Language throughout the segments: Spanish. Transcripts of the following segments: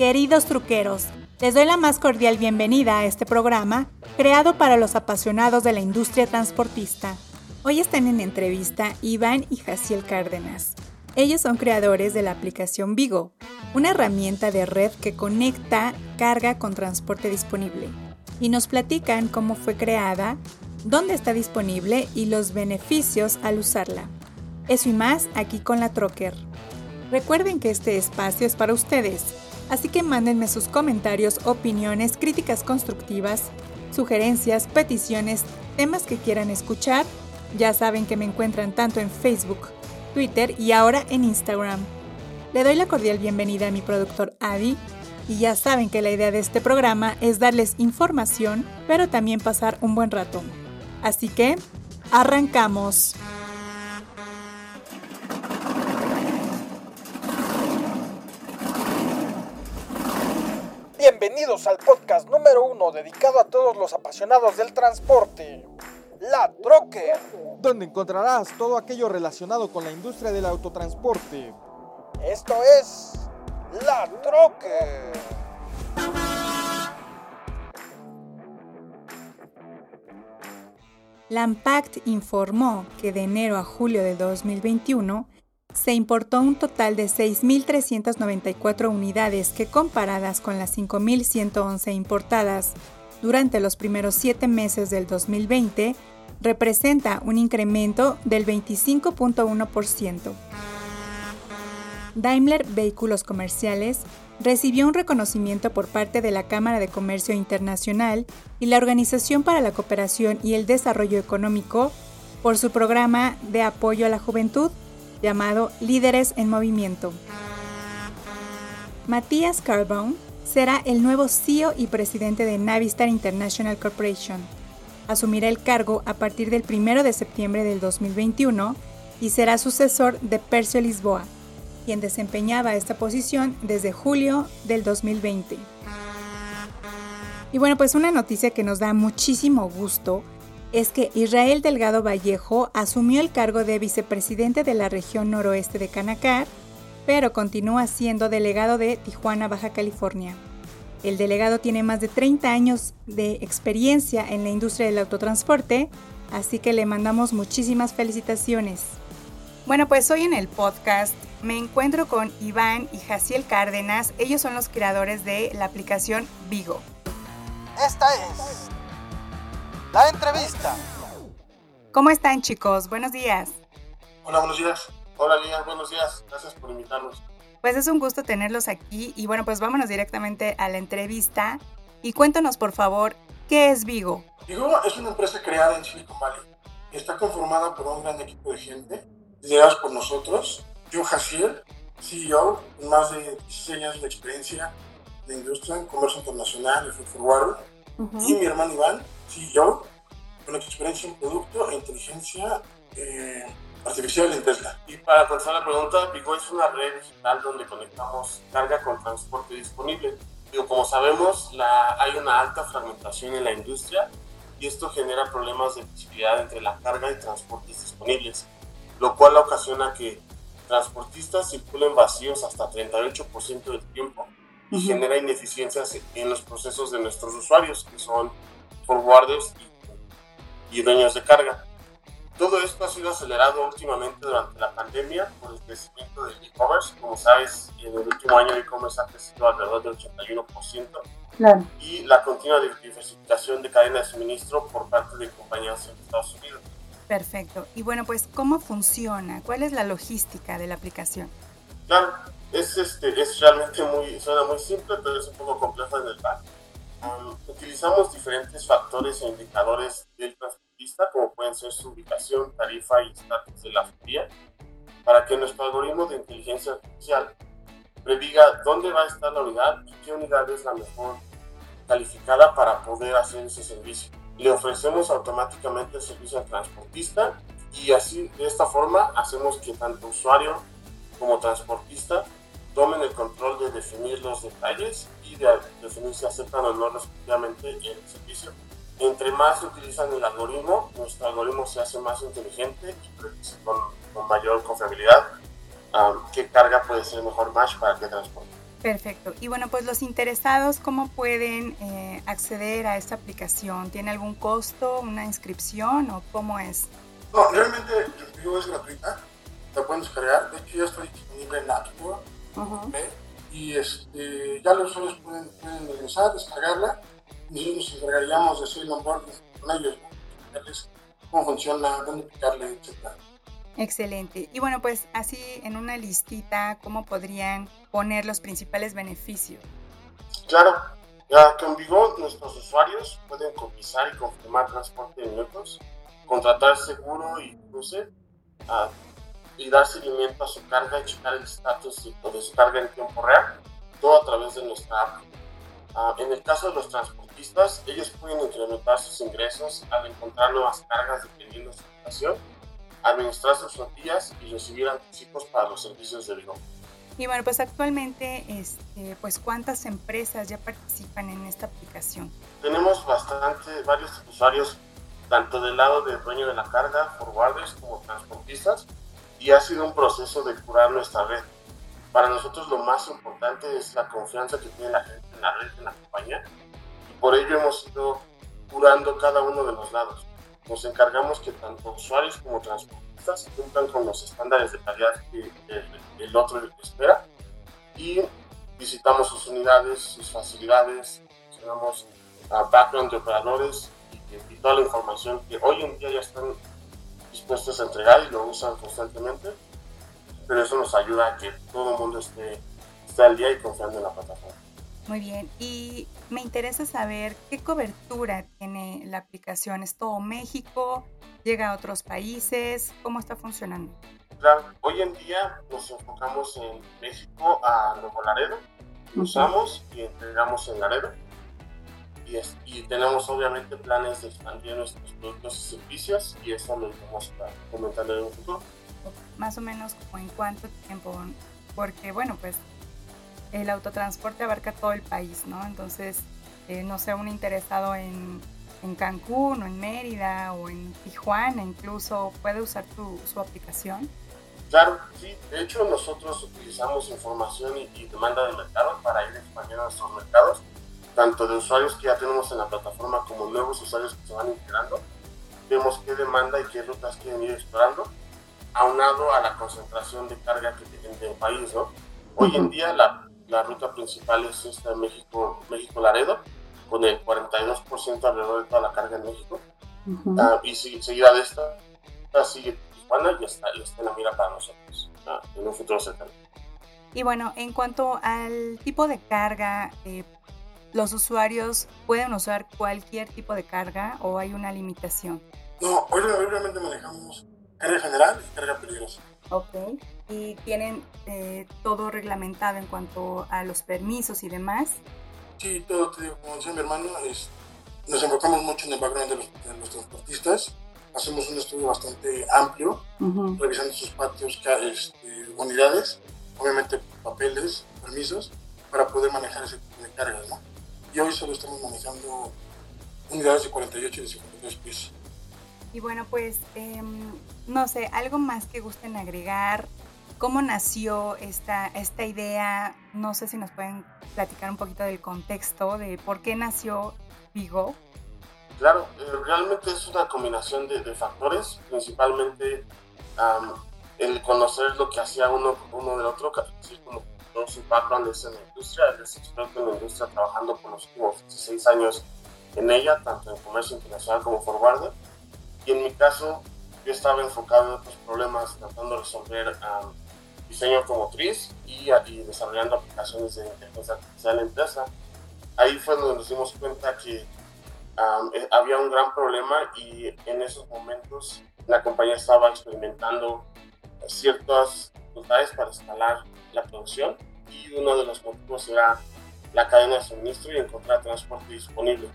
Queridos truqueros, les doy la más cordial bienvenida a este programa creado para los apasionados de la industria transportista. Hoy están en entrevista Iván y Jaciel Cárdenas. Ellos son creadores de la aplicación Vigo, una herramienta de red que conecta carga con transporte disponible. Y nos platican cómo fue creada, dónde está disponible y los beneficios al usarla. Eso y más aquí con la Trocker. Recuerden que este espacio es para ustedes Así que mándenme sus comentarios, opiniones, críticas constructivas, sugerencias, peticiones, temas que quieran escuchar. Ya saben que me encuentran tanto en Facebook, Twitter y ahora en Instagram. Le doy la cordial bienvenida a mi productor Adi y ya saben que la idea de este programa es darles información, pero también pasar un buen rato. Así que, arrancamos. Bienvenidos al podcast número uno dedicado a todos los apasionados del transporte, La Troque, donde encontrarás todo aquello relacionado con la industria del autotransporte. Esto es La Troque. Lampact informó que de enero a julio de 2021 se importó un total de 6.394 unidades que comparadas con las 5.111 importadas durante los primeros siete meses del 2020, representa un incremento del 25.1%. Daimler Vehículos Comerciales recibió un reconocimiento por parte de la Cámara de Comercio Internacional y la Organización para la Cooperación y el Desarrollo Económico por su programa de apoyo a la juventud llamado Líderes en Movimiento. Matías Carbone será el nuevo CEO y presidente de Navistar International Corporation. Asumirá el cargo a partir del 1 de septiembre del 2021 y será sucesor de Percio Lisboa, quien desempeñaba esta posición desde julio del 2020. Y bueno, pues una noticia que nos da muchísimo gusto es que Israel Delgado Vallejo asumió el cargo de vicepresidente de la región noroeste de Canacar, pero continúa siendo delegado de Tijuana, Baja California. El delegado tiene más de 30 años de experiencia en la industria del autotransporte, así que le mandamos muchísimas felicitaciones. Bueno, pues hoy en el podcast me encuentro con Iván y Jaciel Cárdenas. Ellos son los creadores de la aplicación Vigo. Esta es la entrevista. ¿Cómo están chicos? Buenos días. Hola, buenos días. Hola, Lía, buenos días. Gracias por invitarnos. Pues es un gusto tenerlos aquí y bueno, pues vámonos directamente a la entrevista y cuéntanos por favor, ¿qué es Vigo? Vigo es una empresa creada en Silicon Valley. Está conformada por un gran equipo de gente, liderados por nosotros. Yo, Jaciel, CEO, con más de 16 años de experiencia de industria en comercio internacional y food forward. Y mi hermano Iván, CEO, con experiencia en producto e inteligencia eh, artificial en Tesla. Y para contestar la pregunta, Vigo es una red digital donde conectamos carga con transporte disponible. Digo, como sabemos, la, hay una alta fragmentación en la industria y esto genera problemas de visibilidad entre la carga y transportes disponibles, lo cual ocasiona que transportistas circulen vacíos hasta 38% del tiempo y genera ineficiencias en los procesos de nuestros usuarios, que son forwarders y, dueños de carga. Todo esto ha sido acelerado últimamente durante la pandemia por el crecimiento del e-commerce. Como sabes, en el último año el e-commerce ha crecido alrededor del 81%. Claro. Y la continua diversificación de cadena de suministro por parte de compañías en Estados Unidos. Perfecto. Y bueno, pues, ¿cómo funciona? ¿Cuál es la logística de la aplicación? Claro, es, este, es realmente muy, suena muy simple, pero es un poco complejo en el back utilizamos diferentes factores e indicadores del transportista, como pueden ser su ubicación, tarifa y estatus de la vía, para que nuestro algoritmo de inteligencia artificial prediga dónde va a estar la unidad y qué unidad es la mejor calificada para poder hacer ese servicio. Le ofrecemos automáticamente el servicio al transportista y así de esta forma hacemos que tanto usuario como transportista tomen el control de definir los detalles y de definir si aceptan o no respectivamente el servicio. Entre más utilizan el algoritmo, nuestro algoritmo se hace más inteligente y con, con mayor confiabilidad qué carga puede ser mejor match para qué transporte. Perfecto. Y bueno, pues los interesados, ¿cómo pueden eh, acceder a esta aplicación? ¿Tiene algún costo, una inscripción o cómo es? No, realmente Vigo es gratuita, la pueden descargar. De hecho, ya está disponible en App Store. Y este, ya los usuarios pueden, pueden ingresar, descargarla. Nosotros nos encargaríamos de hacer el onboarding con ellos, cómo funciona, dónde picarle, etc. Excelente. Y bueno, pues así en una listita, ¿cómo podrían poner los principales beneficios? Claro, ya con Vigo nuestros usuarios pueden cotizar y confirmar transporte de minutos, contratar seguro y cruce, uh, y dar seguimiento a su carga y checar el estatus de su carga en tiempo real, todo a través de nuestra app. Ah, en el caso de los transportistas, ellos pueden incrementar sus ingresos al encontrar nuevas cargas dependiendo de su situación, administrar sus flotillas y recibir anticipos para los servicios de Vigo. Y bueno, pues actualmente, este, pues ¿cuántas empresas ya participan en esta aplicación? Tenemos bastante, varios usuarios, tanto del lado del dueño de la carga, forwarders, como transportistas, y ha sido un proceso de curar nuestra red. Para nosotros lo más importante es la confianza que tiene la gente en la red, en la compañía, y por ello hemos ido curando cada uno de los lados. Nos encargamos que tanto usuarios como transportistas cumplan con los estándares de calidad que el, otro espera y visitamos sus unidades, sus facilidades, tenemos background de operadores y, y toda la información que hoy en día ya están dispuestos a entregar y lo usan constantemente, pero eso nos ayuda a que todo el mundo esté, esté al día y confiando en la plataforma. Muy bien, y me interesa saber qué cobertura tiene la aplicación. ¿Es todo México? ¿Llega a otros países? ¿Cómo está funcionando? Claro, hoy en día nos enfocamos en México a Nuevo Laredo, usamos y entregamos en Laredo y, tenemos obviamente planes de expandir nuestros productos y servicios y eso lo vamos a comentar en un futuro. Más o menos en cuánto tiempo, porque bueno, pues el autotransporte abarca todo el país, ¿no? Entonces, eh, no sé, un interesado en, en, Cancún o en Mérida o en Tijuana incluso puede usar tu, su aplicación. Claro, sí. De hecho, nosotros utilizamos información y, y demanda de mercado para ir expandiendo nuestros mercados tanto de usuarios que ya tenemos en la plataforma como nuevos usuarios que se van integrando. Vemos qué demanda y qué rutas quieren ir explorando, aunado a la concentración de carga que tienen del país. ¿no? Hoy en día la, la ruta principal es esta México, México Laredo, con el 42% alrededor de toda la carga en México. Ah, y si, seguida de esta, sigue Tijuana y está, y está en la mira para nosotros ah, en un futuro cercano. Y bueno, en cuanto al tipo de carga, eh, los usuarios pueden usar cualquier tipo de carga o hay una limitación? No, hoy obviamente manejamos carga general y carga peligrosa. Ok. ¿Y tienen eh, todo reglamentado en cuanto a los permisos y demás? Sí, todo, te digo, como decía mi hermano, nos enfocamos mucho en el background de los, transportistas. Hacemos un estudio bastante amplio, revisando sus patios, este, unidades, obviamente papeles, permisos, para poder manejar ese tipo de cargas, ¿no? Y hoy solo estamos manejando unidades de 48 y de 53 pies. Y bueno, pues em, no sé, algo más que gusten agregar. ¿Cómo nació esta, esta idea? No sé si nos pueden platicar un poquito del contexto de por qué nació Vigo. Claro, eh, realmente es una combinación de, factores, principalmente el conocer lo que hacía uno, uno del otro, como todo su background es en la industria, él es experto en la industria trabajando por los últimos 16 años en ella, tanto en comercio internacional como forwarder. Y en mi caso, yo estaba enfocado en otros problemas, tratando de resolver um, diseño automotriz y, y, desarrollando aplicaciones de inteligencia artificial en la empresa. Ahí fue donde nos dimos cuenta que um, había un gran problema y en esos momentos la compañía estaba experimentando ciertas dificultades para escalar la producción y uno de los motivos era la cadena de suministro y encontrar transporte disponible.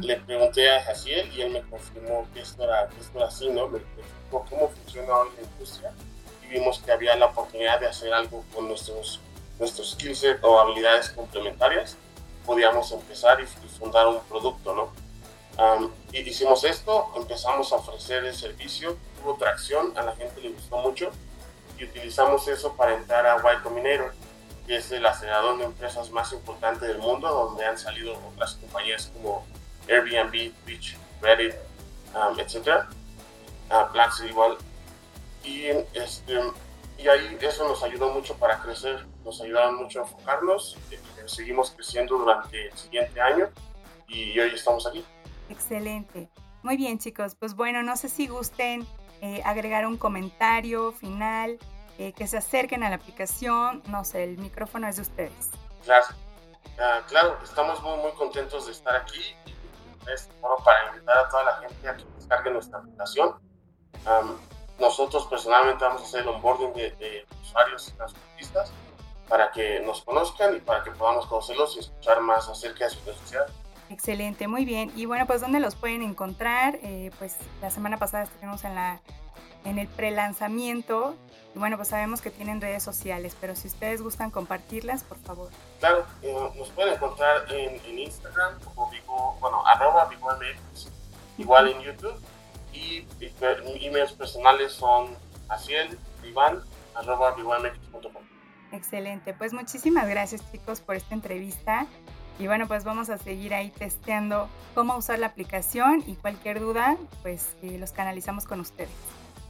Le pregunté a Jaciel y él me confirmó que esto era, esto era así, ¿no? Me explicó cómo funciona hoy la industria y vimos que había la oportunidad de hacer algo con nuestros, nuestros skills o habilidades complementarias. Podíamos empezar y, fundar un producto, ¿no? y hicimos esto, empezamos a ofrecer el servicio, tuvo tracción, a la gente le gustó mucho utilizamos eso para entrar a Y Combinator. que es el acelerador de empresas más importante del mundo, donde han salido otras compañías como Airbnb, Twitch, Reddit, um, etc. Uh, igual. Y, este, y ahí eso nos ayudó mucho para crecer, nos ayudaron mucho a enfocarnos, eh, seguimos creciendo durante el siguiente año y hoy estamos aquí. Excelente. Muy bien chicos, pues bueno, no sé si gusten eh, agregar un comentario final, eh, que se acerquen a la aplicación, no sé, el micrófono es de ustedes. Claro, ah, claro estamos muy, muy contentos de estar aquí es para invitar a toda la gente a que descargue nuestra aplicación. nosotros personalmente vamos a hacer el onboarding de, de usuarios y transportistas para que nos conozcan y para que podamos conocerlos y escuchar más acerca de su necesidad. Excelente, muy bien. Y bueno, pues ¿dónde los pueden encontrar? Eh, pues la semana pasada estuvimos en, la, en el pre-lanzamiento bueno, pues sabemos que tienen redes sociales, pero si ustedes gustan compartirlas, por favor. Claro, eh, nos pueden encontrar en, en Instagram como Vigo, bueno, arroba VigoMX, igual en YouTube y, y emails personales son asiel, iván, arroba VigoMX.com. Excelente, pues muchísimas gracias chicos por esta entrevista. Y bueno, pues vamos a seguir ahí testeando cómo usar la aplicación y cualquier duda, pues eh, los canalizamos con ustedes.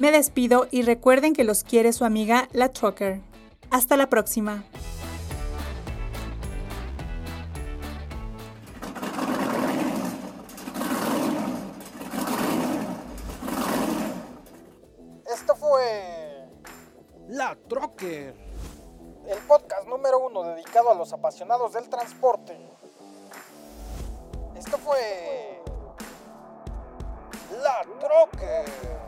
Me despido y recuerden que los quiere su amiga La Trucker. Hasta la próxima. Esto fue La Trocker, el podcast número uno dedicado a los apasionados del transporte. Esto fue La Trocker.